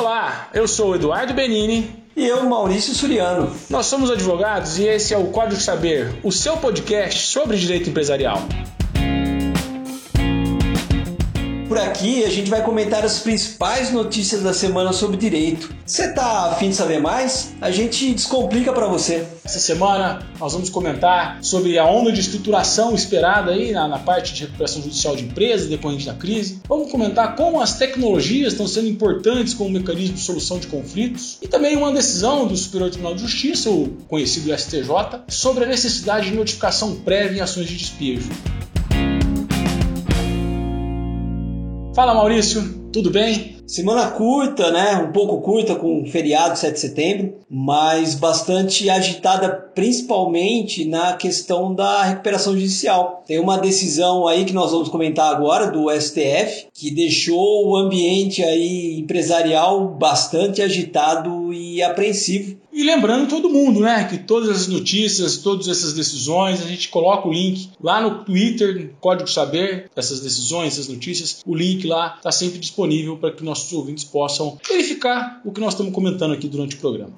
Olá, eu sou o Eduardo Benini. E eu, Maurício Suriano. Nós somos advogados e esse é o Código Saber, o seu podcast sobre direito empresarial. Por aqui a gente vai comentar as principais notícias da semana sobre direito. Você tá afim de saber mais? A gente descomplica para você. Essa semana nós vamos comentar sobre a onda de estruturação esperada aí na, na parte de recuperação judicial de empresas decorrente da crise. Vamos comentar como as tecnologias estão sendo importantes como mecanismo de solução de conflitos e também uma decisão do Superior Tribunal de Justiça, o conhecido STJ, sobre a necessidade de notificação prévia em ações de despejo. Fala Maurício, tudo bem? Semana curta, né? Um pouco curta com o feriado 7 de setembro, mas bastante agitada principalmente na questão da recuperação judicial. Tem uma decisão aí que nós vamos comentar agora do STF que deixou o ambiente aí empresarial bastante agitado e apreensivo e lembrando todo mundo, né, que todas as notícias, todas essas decisões, a gente coloca o link lá no Twitter, Código Saber, essas decisões, essas notícias, o link lá está sempre disponível para que nossos ouvintes possam verificar o que nós estamos comentando aqui durante o programa.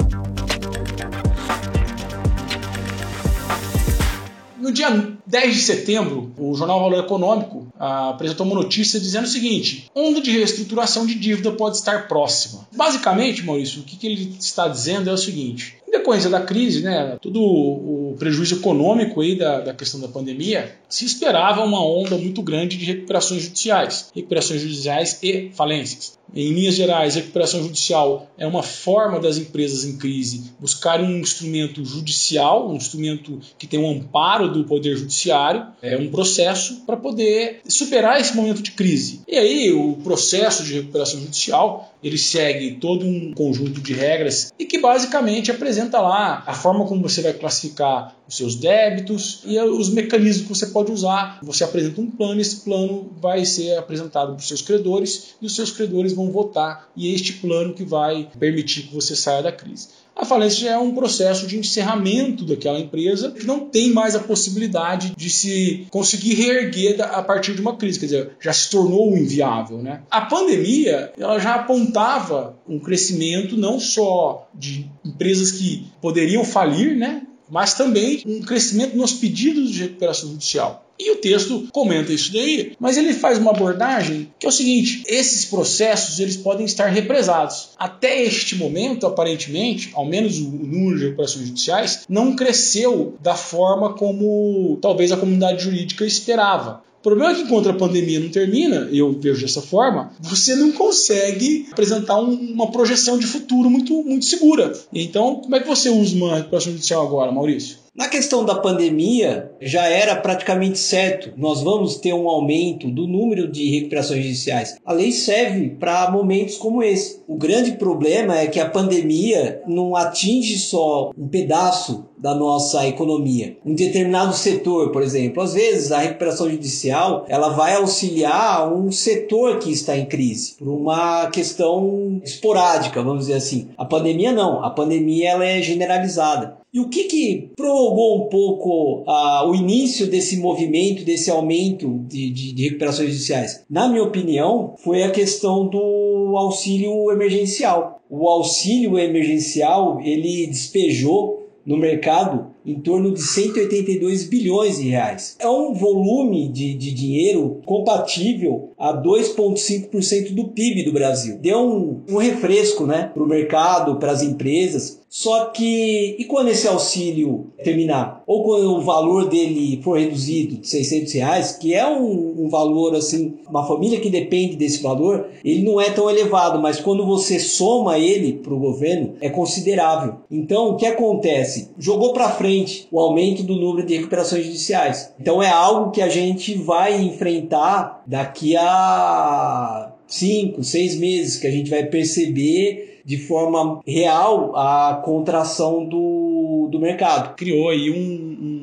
No dia 10 de setembro, o jornal Valor Econômico ah, apresentou uma notícia dizendo o seguinte: onda de reestruturação de dívida pode estar próxima. Basicamente, Maurício, o que, ele está dizendo é o seguinte: decorrência da crise, né, todo o prejuízo econômico aí da, da questão da pandemia, se esperava uma onda muito grande de recuperações judiciais, recuperações judiciais e falências. Em linhas gerais, recuperação judicial é uma forma das empresas em crise buscarem um instrumento judicial, um instrumento que tem um amparo do poder judiciário, é um processo para poder superar esse momento de crise. E aí, o processo de recuperação judicial ele segue todo um conjunto de regras e que basicamente apresenta lá a forma como você vai classificar os seus débitos e os mecanismos que você pode usar. Você apresenta um plano, esse plano vai ser apresentado para os seus credores e os seus credores vão votar e é este plano que vai permitir que você saia da crise. A falência é um processo de encerramento daquela empresa que não tem mais a possibilidade de se conseguir reerguer a partir de uma crise, quer dizer, já se tornou inviável. Né? A pandemia ela já apontava um crescimento não só de empresas que poderiam falir, né? Mas também um crescimento nos pedidos de recuperação judicial. E o texto comenta isso daí, mas ele faz uma abordagem que é o seguinte: esses processos eles podem estar represados. Até este momento, aparentemente, ao menos o número de recuperações judiciais não cresceu da forma como talvez a comunidade jurídica esperava. O problema é que enquanto a pandemia não termina, eu vejo dessa forma, você não consegue apresentar um, uma projeção de futuro muito, muito segura. Então, como é que você usa uma recuperação judicial agora, Maurício? Na questão da pandemia, já era praticamente certo, nós vamos ter um aumento do número de recuperações judiciais. A lei serve para momentos como esse. O grande problema é que a pandemia não atinge só um pedaço da nossa economia. Um determinado setor, por exemplo, às vezes a recuperação judicial ela vai auxiliar um setor que está em crise por uma questão esporádica, vamos dizer assim. A pandemia não, a pandemia ela é generalizada. E o que, que prorrogou um pouco uh, o início desse movimento, desse aumento de, de, de, recuperações judiciais? Na minha opinião, foi a questão do auxílio emergencial. O auxílio emergencial ele despejou no mercado em torno de 182 bilhões de reais. É um volume de, de dinheiro compatível a 2,5% do PIB do Brasil. Deu um, um refresco né, para o mercado, para as empresas. Só que, e quando esse auxílio terminar? Ou quando o valor dele for reduzido de 600 reais, que é um, um valor assim, uma família que depende desse valor, ele não é tão elevado, mas quando você soma ele para o governo, é considerável. Então, o que acontece? Jogou para frente o aumento do número de recuperações judiciais. Então é algo que a gente vai enfrentar daqui a cinco, seis meses, que a gente vai perceber de forma real a contração do, do mercado. Criou aí um, um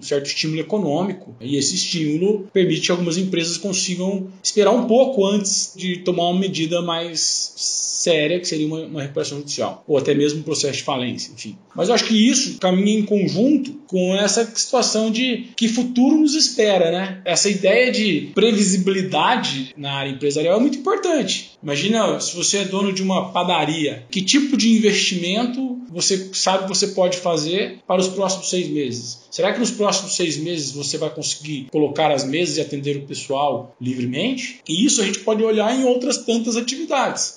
um certo estímulo econômico e esse estímulo permite que algumas empresas consigam esperar um pouco antes de tomar uma medida mais séria, que seria uma, uma recuperação judicial, ou até mesmo um processo de falência, enfim. Mas eu acho que isso caminha em conjunto com essa situação de que futuro nos espera, né? Essa ideia de previsibilidade na área empresarial é muito importante. Imagina se você é dono de uma padaria, que tipo de investimento você sabe que você pode fazer para os próximos seis meses? Será que nos próximos seis meses você vai conseguir colocar as mesas e atender o pessoal livremente? E isso a gente pode olhar em outras tantas atividades.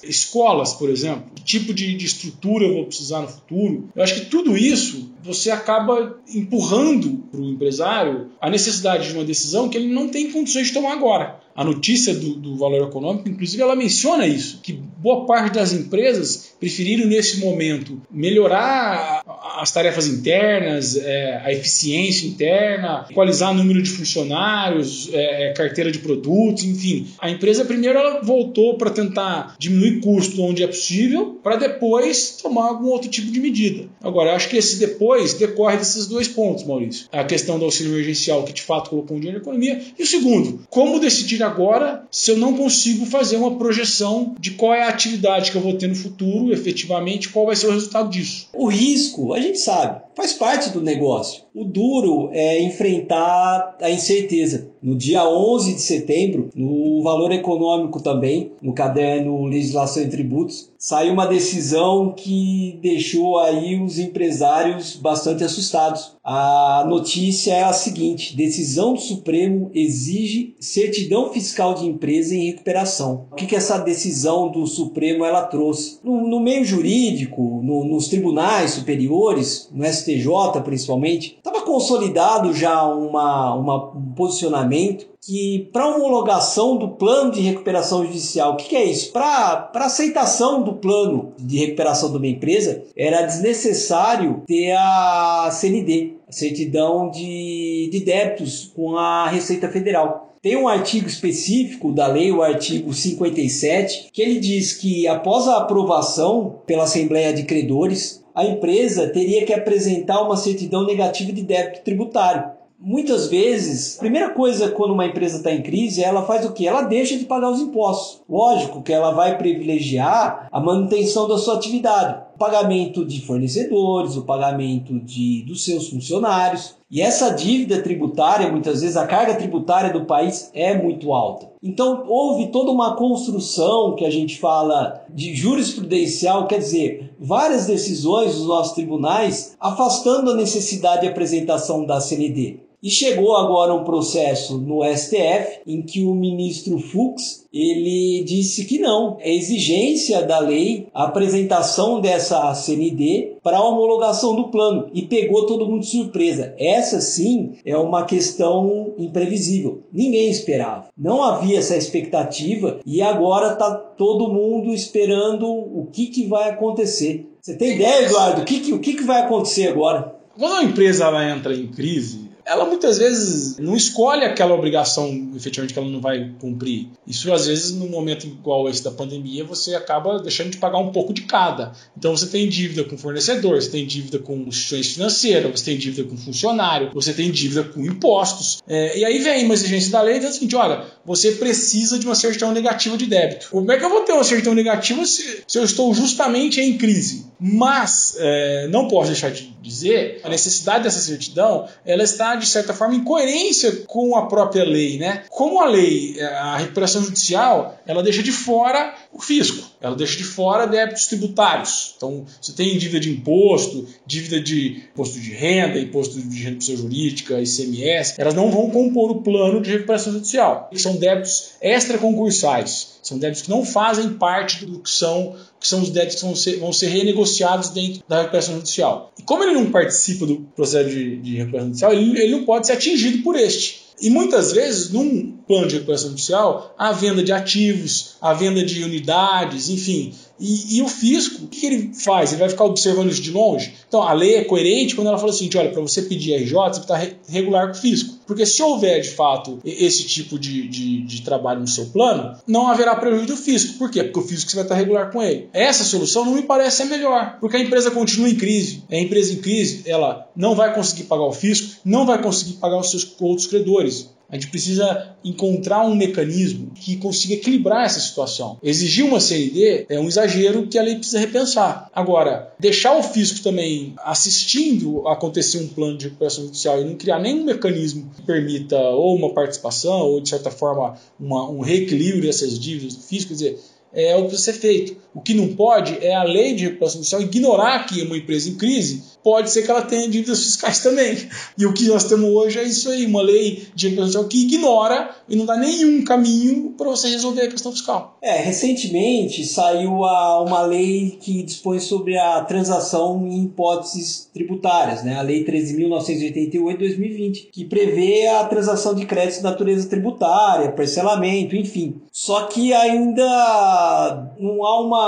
Escolas, por exemplo, que tipo de, de estrutura eu vou precisar no futuro? Eu acho que tudo isso você acaba empurrando para o empresário a necessidade de uma decisão que ele não tem condições de tomar agora. A notícia do, do, valor econômico, inclusive, ela menciona isso, que boa parte das empresas preferiram nesse momento melhorar as tarefas internas, é, a eficiência interna, equalizar o número de funcionários, é, é carteira de produtos, enfim. A empresa primeiro ela voltou para tentar diminuir custo onde é possível, para depois tomar algum outro tipo de medida. Agora, acho que esse depois decorre desses dois pontos, Maurício. A questão do auxílio emergencial, que de fato colocou um dinheiro na economia, e o segundo, como decidir agora se eu não consigo fazer uma projeção de qual é a atividade que eu vou ter no futuro, efetivamente, qual vai ser o resultado disso. O risco, a gente sabe, faz parte do negócio. O duro é enfrentar a incerteza. No dia 11 de setembro, no Valor Econômico também, no caderno Legislação e Tributos, saiu uma decisão que deixou aí os empresários bastante assustados. A notícia é a seguinte: decisão do Supremo exige certidão fiscal de empresa em recuperação. O que, que essa decisão do Supremo ela trouxe? No, no meio jurídico, no, nos tribunais superiores, no STJ principalmente, estava consolidado já uma, uma, um posicionamento que para homologação do plano de recuperação judicial, o que, que é isso? Para aceitação do plano de recuperação de uma empresa, era desnecessário ter a CND, a certidão de, de débitos com a Receita Federal. Tem um artigo específico da lei, o artigo 57, que ele diz que após a aprovação pela Assembleia de Credores, a empresa teria que apresentar uma certidão negativa de débito tributário. Muitas vezes, a primeira coisa quando uma empresa está em crise, ela faz o que? Ela deixa de pagar os impostos. Lógico que ela vai privilegiar a manutenção da sua atividade, o pagamento de fornecedores, o pagamento de, dos seus funcionários. E essa dívida tributária, muitas vezes a carga tributária do país é muito alta. Então houve toda uma construção que a gente fala de jurisprudencial, quer dizer, várias decisões dos nossos tribunais afastando a necessidade de apresentação da CND. E chegou agora um processo no STF em que o ministro Fux ele disse que não, é exigência da lei a apresentação dessa CND para a homologação do plano e pegou todo mundo de surpresa. Essa sim é uma questão imprevisível. Ninguém esperava. Não havia essa expectativa e agora está todo mundo esperando o que, que vai acontecer. Você tem ideia, Eduardo? O que, que, o que, que vai acontecer agora? Quando uma empresa entra em crise, ela muitas vezes não escolhe aquela obrigação efetivamente que ela não vai cumprir. Isso às vezes no momento igual esse da pandemia você acaba deixando de pagar um pouco de cada. Então você tem dívida com fornecedor, você tem dívida com instituições financeiras, você tem dívida com funcionário, você tem dívida com impostos. É, e aí vem uma exigência da lei dizendo o seguinte: olha, você precisa de uma certidão negativa de débito. Como é que eu vou ter uma certidão negativa se, se eu estou justamente em crise? Mas é, não posso deixar de dizer a necessidade dessa certidão ela está de certa forma, em coerência com a própria lei. Né? Como a lei, a recuperação judicial, ela deixa de fora o fisco, ela deixa de fora débitos tributários. Então, você tem dívida de imposto, dívida de imposto de renda, imposto de renda jurídica, ICMS, elas não vão compor o plano de recuperação judicial. São débitos extraconcursais, são débitos que não fazem parte do que são que são os débitos que vão ser, vão ser renegociados dentro da recuperação judicial. E como ele não participa do processo de, de recuperação judicial, ele, ele não pode ser atingido por este. E muitas vezes, num plano de recuperação judicial a venda de ativos, a venda de unidades, enfim. E, e, o fisco, o que ele faz? Ele vai ficar observando isso de longe? Então, a lei é coerente quando ela fala assim: olha, para você pedir RJ, você está regular com o fisco. Porque se houver, de fato, esse tipo de, de, de, trabalho no seu plano, não haverá prejuízo do fisco. Por quê? Porque o fisco você vai estar regular com ele. Essa solução não me parece ser melhor, porque a empresa continua em crise. A empresa em crise, ela não vai conseguir pagar o fisco, não vai conseguir pagar os seus outros credores. A gente precisa encontrar um mecanismo que consiga equilibrar essa situação. Exigir uma CND é um exagero que a lei precisa repensar. Agora, deixar o fisco também assistindo acontecer um plano de recuperação judicial e não criar nenhum mecanismo que permita ou uma participação ou, de certa forma, uma, um reequilíbrio dessas dívidas do fisco, quer dizer, é o que precisa ser feito. O que não pode é a lei de recuperação judicial ignorar que uma empresa em crise pode ser que ela tenha dívidas fiscais também. E o que nós temos hoje é isso aí, uma lei de recuperação que ignora e não dá nenhum caminho para você resolver a questão fiscal. É, recentemente saiu a, uma lei que dispõe sobre a transação em hipóteses tributárias, né? a Lei 13.988 2020, que prevê a transação de créditos de natureza tributária, parcelamento, enfim. Só que ainda não há uma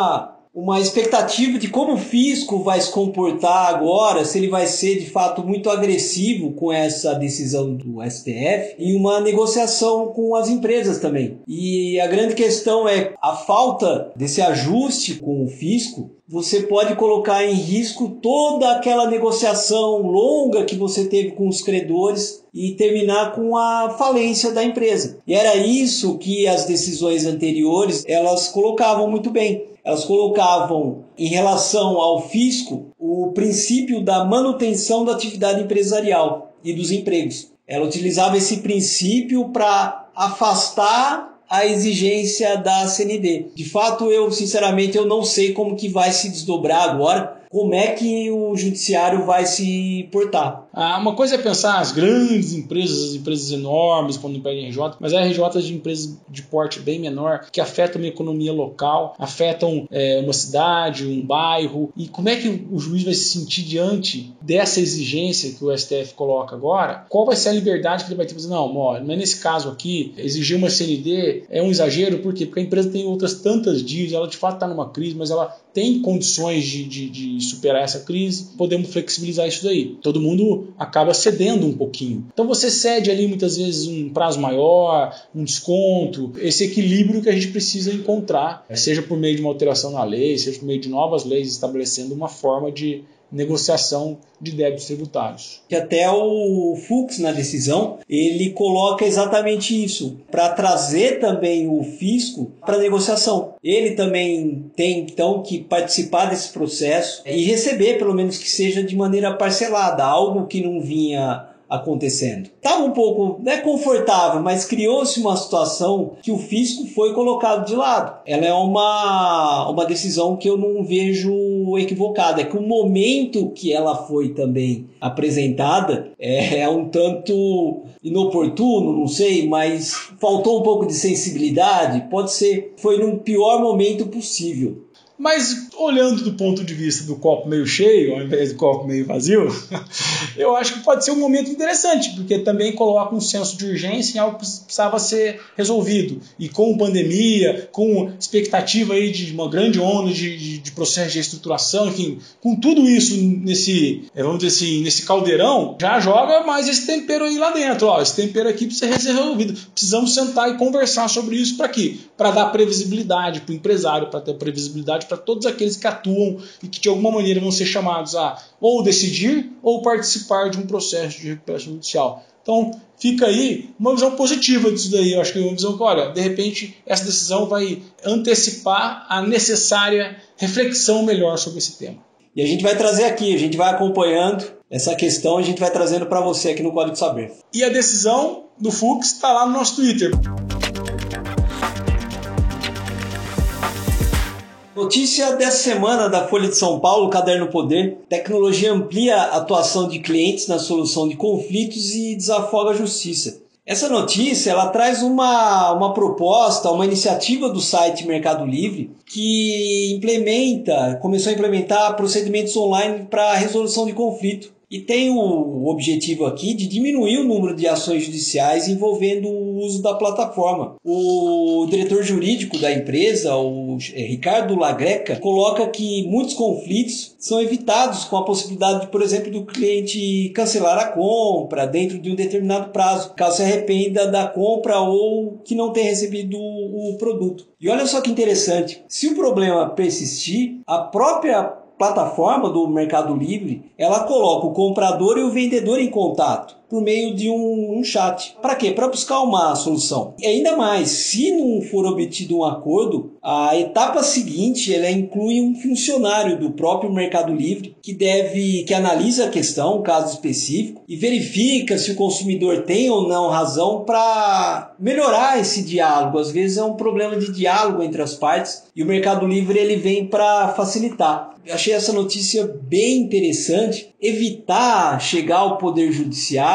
uma expectativa de como o fisco vai se comportar agora, se ele vai ser de fato muito agressivo com essa decisão do STF e uma negociação com as empresas também. E a grande questão é a falta desse ajuste com o fisco. Você pode colocar em risco toda aquela negociação longa que você teve com os credores e terminar com a falência da empresa. E era isso que as decisões anteriores elas colocavam muito bem elas colocavam em relação ao fisco o princípio da manutenção da atividade empresarial e dos empregos. Ela utilizava esse princípio para afastar a exigência da CND. De fato, eu sinceramente eu não sei como que vai se desdobrar agora como é que o judiciário vai se portar. Ah, uma coisa é pensar as grandes empresas, as empresas enormes, quando pedem RJ, mas há RJs de empresas de porte bem menor que afetam uma economia local, afetam é, uma cidade, um bairro. E como é que o juiz vai se sentir diante dessa exigência que o STF coloca agora? Qual vai ser a liberdade que ele vai ter para dizer, não, ó, mas nesse caso aqui, exigir uma CND é um exagero, por quê? Porque a empresa tem outras tantas dívidas, ela de fato está numa crise, mas ela tem condições de, de, de superar essa crise, podemos flexibilizar isso daí. Todo mundo acaba cedendo um pouquinho. Então você cede ali muitas vezes um prazo maior, um desconto, esse equilíbrio que a gente precisa encontrar, seja por meio de uma alteração na lei, seja por meio de novas leis estabelecendo uma forma de negociação de débitos tributários. Que até o Fux na decisão ele coloca exatamente isso para trazer também o fisco para negociação. Ele também tem então que participar desse processo e receber pelo menos que seja de maneira parcelada, algo que não vinha acontecendo. Estava um pouco, não é confortável, mas criou-se uma situação que o fisco foi colocado de lado. Ela é uma, uma decisão que eu não vejo equivocada. É que o momento que ela foi também apresentada é, é um tanto inoportuno, não sei, mas faltou um pouco de sensibilidade. Pode ser, foi no pior momento possível. Mas olhando do ponto de vista do copo meio cheio, ao invés do copo meio vazio, eu acho que pode ser um momento interessante, porque também coloca um senso de urgência em algo que precisava ser resolvido. E com pandemia, com expectativa aí de uma grande onda de, de, de processo de reestruturação, enfim, com tudo isso nesse, eh, vamos dizer assim, nesse caldeirão, já joga mais esse tempero aí lá dentro. Ó, esse tempero aqui precisa ser resolvido. Precisamos sentar e conversar sobre isso para quê? Para dar previsibilidade para o empresário, para ter previsibilidade para todos aqueles que atuam e que de alguma maneira vão ser chamados a ou decidir ou participar de um processo de recuperação judicial. Então, fica aí uma visão positiva disso daí. Eu acho que é uma visão que, olha, de repente, essa decisão vai antecipar a necessária reflexão melhor sobre esse tema. E a gente vai trazer aqui, a gente vai acompanhando essa questão, a gente vai trazendo para você aqui no Código Saber. E a decisão do Fux está lá no nosso Twitter. Notícia dessa semana da Folha de São Paulo, Caderno Poder. Tecnologia amplia a atuação de clientes na solução de conflitos e desafoga a justiça. Essa notícia ela traz uma, uma proposta, uma iniciativa do site Mercado Livre que implementa, começou a implementar procedimentos online para resolução de conflito E tem o objetivo aqui de diminuir o número de ações judiciais envolvendo o uso da plataforma. O diretor jurídico da empresa, o é, Ricardo Lagreca, coloca que muitos conflitos são evitados com a possibilidade, de, por exemplo, do cliente cancelar a compra dentro de um determinado prazo, caso se arrependa da compra ou que não tenha recebido o produto. E olha só que interessante, se o problema persistir, a própria plataforma do Mercado Livre, ela coloca o comprador e o vendedor em contato por meio de um, um chat. Para quê? Para buscar uma solução. E ainda mais, se não for obtido um acordo, a etapa seguinte ela inclui um funcionário do próprio Mercado Livre que deve que analisa a questão, um caso específico, e verifica se o consumidor tem ou não razão para melhorar esse diálogo. Às vezes é um problema de diálogo entre as partes e o Mercado Livre ele vem para facilitar. Achei essa notícia bem interessante. Evitar chegar ao poder judiciário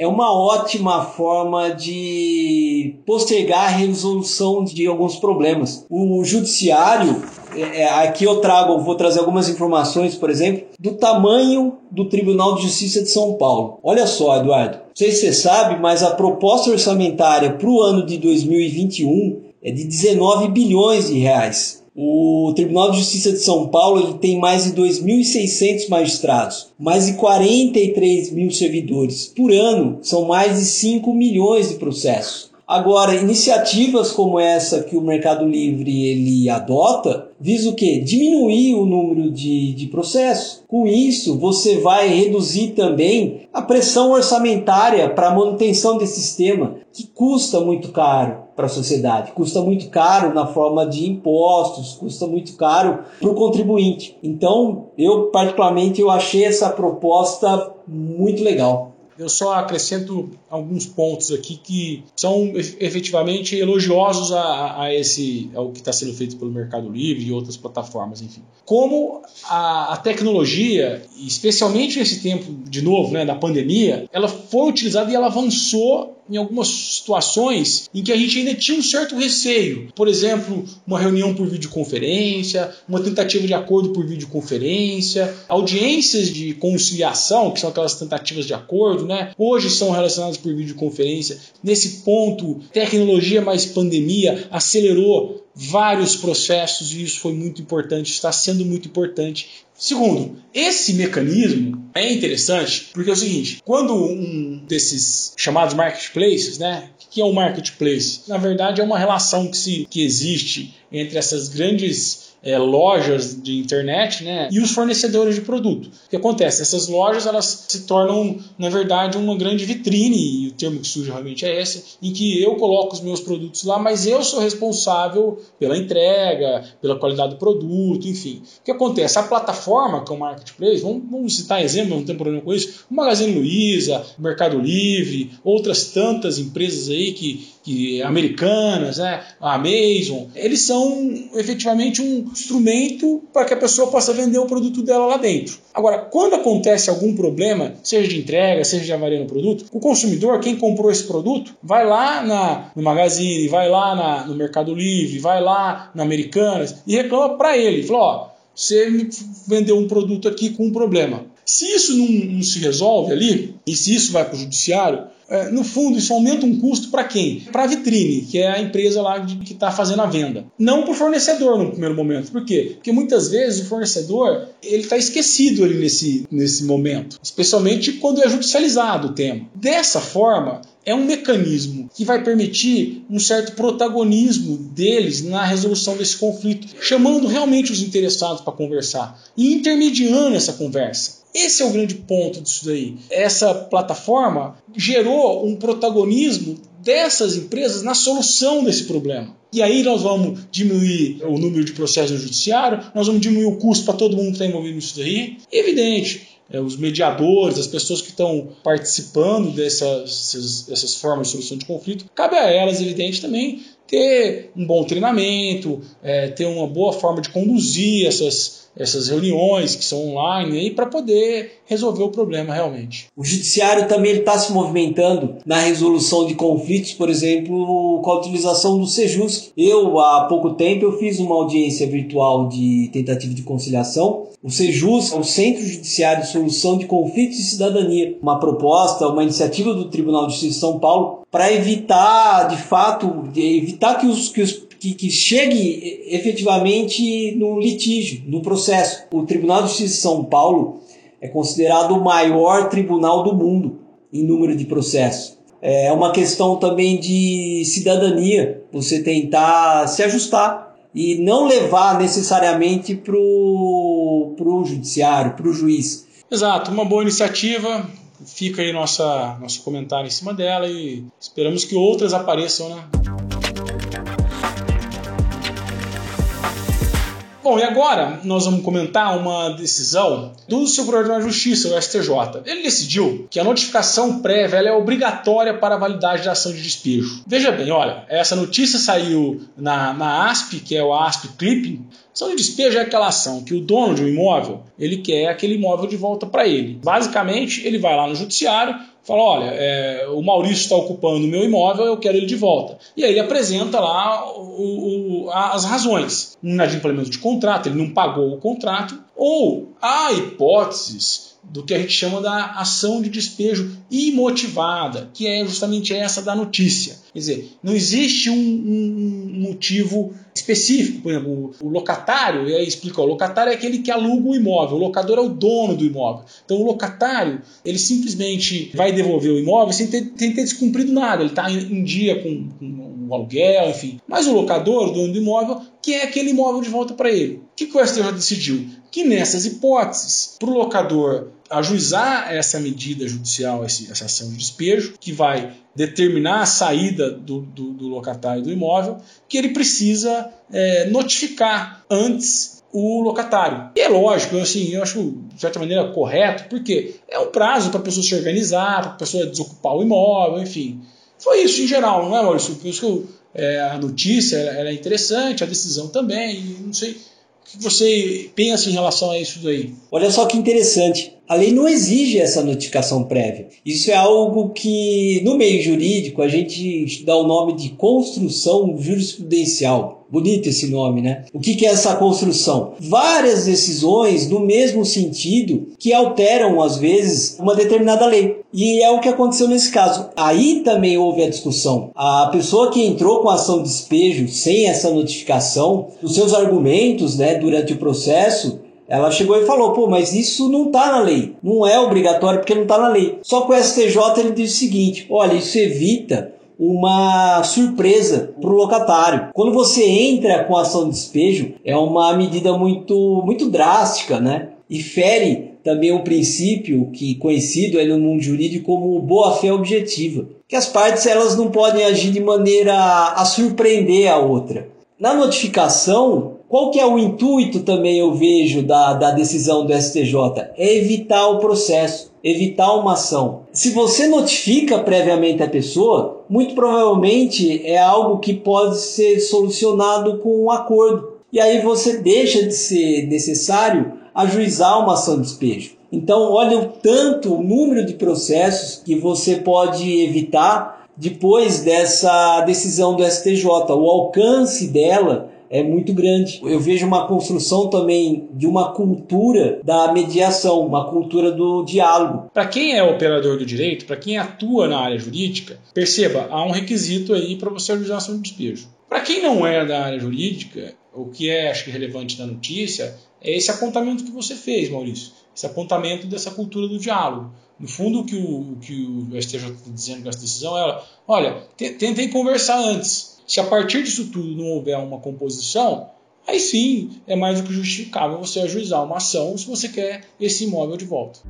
é uma ótima forma de postergar a resolução de alguns problemas. O judiciário, é, é, aqui eu trago, vou trazer algumas informações, por exemplo, do tamanho do Tribunal de Justiça de São Paulo. Olha só, Eduardo, não sei se você sabe, mas a proposta orçamentária para o ano de 2021 é de 19 bilhões de reais. O Tribunal de Justiça de São Paulo ele tem mais de 2.600 magistrados, mais de 43 mil servidores. Por ano, são mais de 5 milhões de processos. Agora, iniciativas como essa que o Mercado Livre ele adota, visa o quê? Diminuir o número de, de processos. Com isso, você vai reduzir também a pressão orçamentária para a manutenção desse sistema, que custa muito caro para a sociedade, custa muito caro na forma de impostos, custa muito caro para o contribuinte. Então, eu particularmente eu achei essa proposta muito legal. Eu só acrescento alguns pontos aqui que são efetivamente elogiosos a, a esse ao que está sendo feito pelo Mercado Livre e outras plataformas, enfim. Como a, a, tecnologia, especialmente nesse tempo de novo, né, da pandemia, ela foi utilizada e ela avançou em algumas situações em que a gente ainda tinha um certo receio. Por exemplo, uma reunião por videoconferência, uma tentativa de acordo por videoconferência, audiências de conciliação, que são aquelas tentativas de acordo, né? Hoje são relacionadas por videoconferência. Nesse ponto, tecnologia mais pandemia acelerou vários processos e isso foi muito importante, está sendo muito importante. Segundo, esse mecanismo é interessante porque é o seguinte: quando um desses chamados marketplaces, né? O que é o marketplace? Na verdade, é uma relação que, se, que existe entre essas grandes é, lojas de internet né, e os fornecedores de produto. O que acontece? Essas lojas elas se tornam, na verdade, uma grande vitrine, e o termo que surge realmente é esse, em que eu coloco os meus produtos lá, mas eu sou responsável pela entrega, pela qualidade do produto, enfim. O que acontece? A plataforma, que é o Marketplace, vamos, vamos citar exemplo, não tem problema com isso, o Magazine Luiza, Mercado Livre, outras tantas empresas aí que, que americanas, né, a Amazon, eles são efetivamente um instrumento para que a pessoa possa vender o produto dela lá dentro. Agora, quando acontece algum problema, seja de entrega, seja de avaria no produto, o consumidor, quem comprou esse produto, vai lá na, no Magazine, vai lá na, no Mercado Livre, vai lá na Americanas e reclama para ele. Fala, ó, você vendeu um produto aqui com um problema. Se isso não, não se resolve ali, e se isso vai para o judiciário, é, no fundo, isso aumenta um custo para quem? Para a vitrine, que é a empresa lá que está fazendo a venda. Não para o fornecedor no primeiro momento. Por quê? Porque muitas vezes o fornecedor ele está esquecido ali nesse, nesse momento, especialmente quando é judicializado o tema. Dessa forma, é um mecanismo que vai permitir um certo protagonismo deles na resolução desse conflito, chamando realmente os interessados para conversar e intermediando essa conversa. Esse é o grande ponto disso daí. Essa plataforma gerou um protagonismo dessas empresas na solução desse problema. E aí nós vamos diminuir o número de processos no judiciário, nós vamos diminuir o custo para todo mundo que está envolvido nisso daí. Evidente, é, os mediadores, as pessoas que estão participando dessas, dessas formas de solução de conflito, cabe a elas, evidente, também ter um bom treinamento, é, ter uma boa forma de conduzir essas, essas reuniões que são online para poder resolver o problema realmente. O judiciário também está se movimentando na resolução de conflitos, por exemplo, com a utilização do Sejus. Eu, há pouco tempo, eu fiz uma audiência virtual de tentativa de conciliação. O Sejus é o Centro Judiciário de Solução de Conflitos e Cidadania, uma proposta, uma iniciativa do Tribunal de Justiça de São Paulo para evitar, de fato, evitar que os, que os que, que, chegue efetivamente no litígio, no processo. O Tribunal de Justiça de São Paulo é considerado o maior tribunal do mundo em número de processos. É uma questão também de cidadania, você tentar se ajustar e não levar necessariamente para o judiciário, para o juiz. Exato, uma boa iniciativa. Fica aí nossa, nosso comentário em cima dela e esperamos que outras apareçam, né? Bom, e agora nós vamos comentar uma decisão do Superior de Justiça, o STJ. Ele decidiu que a notificação prévia é obrigatória para a validade da ação de despejo. Veja bem, olha, essa notícia saiu na, na ASP, que é o ASP Clipping. Ação de despejo é aquela ação que o dono de um imóvel ele quer aquele imóvel de volta para ele. Basicamente, ele vai lá no judiciário, fala: olha, é, o Maurício está ocupando o meu imóvel, eu quero ele de volta. E aí ele apresenta lá o, o, as razões. Inadimplemento de contrato, ele não pagou o contrato, ou há hipóteses do que a gente chama da ação de despejo imotivada, que é justamente essa da notícia. Quer dizer, não existe um, um motivo específico. Por exemplo, o locatário, e aí explica, o locatário é aquele que aluga o imóvel, o locador é o dono do imóvel. Então o locatário, ele simplesmente vai devolver o imóvel sem ter, sem ter descumprido nada, ele está em dia com, com o aluguel, enfim. Mas o locador, o dono do imóvel, quer aquele imóvel de volta para ele. O que, que o STJ decidiu? Que nessas hipóteses, para o locador ajuizar essa medida judicial, essa ação de despejo, que vai determinar a saída do, do, do locatário do imóvel, que ele precisa é, notificar antes o locatário. E é lógico, assim, eu acho de certa maneira correto, porque é um prazo para a pessoa se organizar, para a pessoa desocupar o imóvel, enfim. Foi isso em geral, não é, Maurício? Por isso que é, a notícia é interessante, a decisão também, não sei o que você pensa em relação a isso daí. Olha só que interessante. A lei não exige essa notificação prévia. Isso é algo que, no meio jurídico, a gente dá o nome de construção jurisprudencial. Bonito esse nome, né? O que é essa construção? Várias decisões no mesmo sentido que alteram, às vezes, uma determinada lei. E é o que aconteceu nesse caso. Aí também houve a discussão. A pessoa que entrou com a ação de despejo sem essa notificação, os seus argumentos né, durante o processo ela chegou e falou: pô, mas isso não está na lei. Não é obrigatório porque não está na lei. Só que o STJ ele diz o seguinte: olha, isso evita uma surpresa para o locatário. Quando você entra com ação de despejo, é uma medida muito, muito drástica, né? E fere também um princípio que conhecido aí no mundo jurídico como boa-fé objetiva, que as partes elas não podem agir de maneira a surpreender a outra. Na notificação, qual que é o intuito também eu vejo da, da decisão do STJ? É evitar o processo, evitar uma ação. Se você notifica previamente a pessoa, muito provavelmente é algo que pode ser solucionado com um acordo. E aí você deixa de ser necessário ajuizar uma ação de despejo. Então, olha o tanto, o número de processos que você pode evitar depois dessa decisão do STJ. O alcance dela é muito grande. Eu vejo uma construção também de uma cultura da mediação, uma cultura do diálogo. Para quem é operador do direito, para quem atua na área jurídica, perceba, há um requisito aí para você realizar ação de despejo. Para quem não é da área jurídica, o que é acho que relevante da notícia é esse apontamento que você fez, Maurício. Esse apontamento dessa cultura do diálogo. No fundo, o que o, que o STJ está dizendo com essa decisão é: olha, tentem conversar antes se a partir disso tudo não houver uma composição, aí sim é mais do que justificável você ajuizar uma ação se você quer esse imóvel de volta.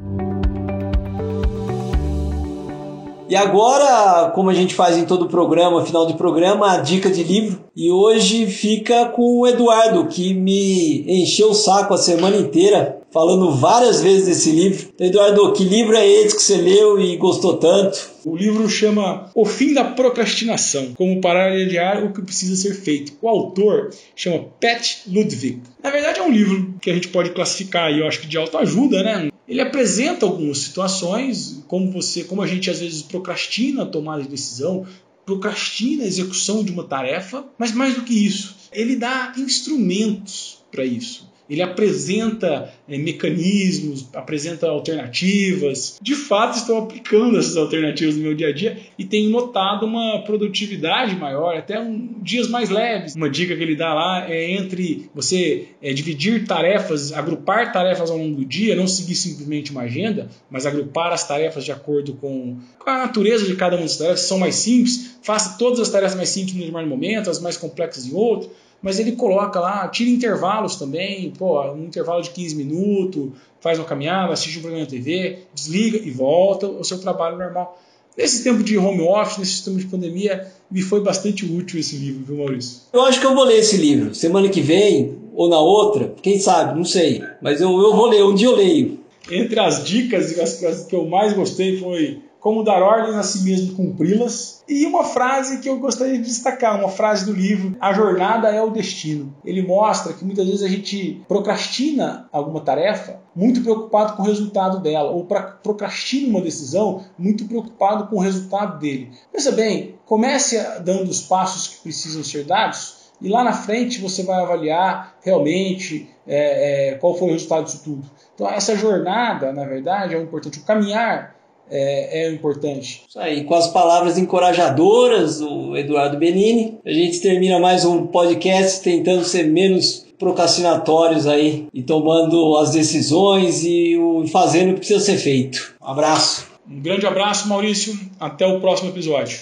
E agora, como a gente faz em todo o programa, final de programa, a dica de livro. E hoje fica com o Eduardo, que me encheu o saco a semana inteira falando várias vezes desse livro. Eduardo, que livro é esse que você leu e gostou tanto? O livro chama O Fim da Procrastinação, como parar de adiar o que precisa ser feito. O autor chama Pat Ludwig. Na verdade é um livro que a gente pode classificar, eu acho que de autoajuda, né? Ele apresenta algumas situações, como você, como a gente às vezes procrastina a tomada de decisão, procrastina a execução de uma tarefa, mas mais do que isso, ele dá instrumentos para isso ele apresenta é, mecanismos, apresenta alternativas. De fato, estou aplicando essas alternativas no meu dia a dia e tenho notado uma produtividade maior, até um, dias mais leves. Uma dica que ele dá lá é entre você é, dividir tarefas, agrupar tarefas ao longo do dia, não seguir simplesmente uma agenda, mas agrupar as tarefas de acordo com, a natureza de cada uma das tarefas, são mais simples, faça todas as tarefas mais simples no determinado momento, as mais complexas em outro mas ele coloca lá, tira intervalos também, pô, um intervalo de 15 minutos, faz uma caminhada, assiste um programa de TV, desliga e volta ao seu trabalho normal. Nesse tempo de home office, nesse tempo de pandemia, me foi bastante útil esse livro, viu, Maurício? Eu acho que eu vou ler esse livro. Semana que vem, ou na outra, quem sabe, não sei. Mas eu, eu vou ler, um dia eu leio. Entre as dicas as que eu mais gostei foi como dar ordens a si mesmo e cumpri-las. E uma frase que eu gostaria de destacar, uma frase do livro: A jornada é o destino. Ele mostra que muitas vezes a gente procrastina alguma tarefa muito preocupado com o resultado dela, ou procrastina uma decisão muito preocupado com o resultado dele. Pensa bem, comece dando os passos que precisam ser dados. E lá na frente você vai avaliar realmente é, é, qual foi o resultado disso tudo. Então, essa jornada, na verdade, é importante. O caminhar é, é, importante. Isso aí, com as palavras encorajadoras do Eduardo Benini, a gente termina mais um podcast tentando ser menos procrastinatórios aí e tomando as decisões e fazendo o que precisa ser feito. Um abraço. Um grande abraço, Maurício. Até o próximo episódio.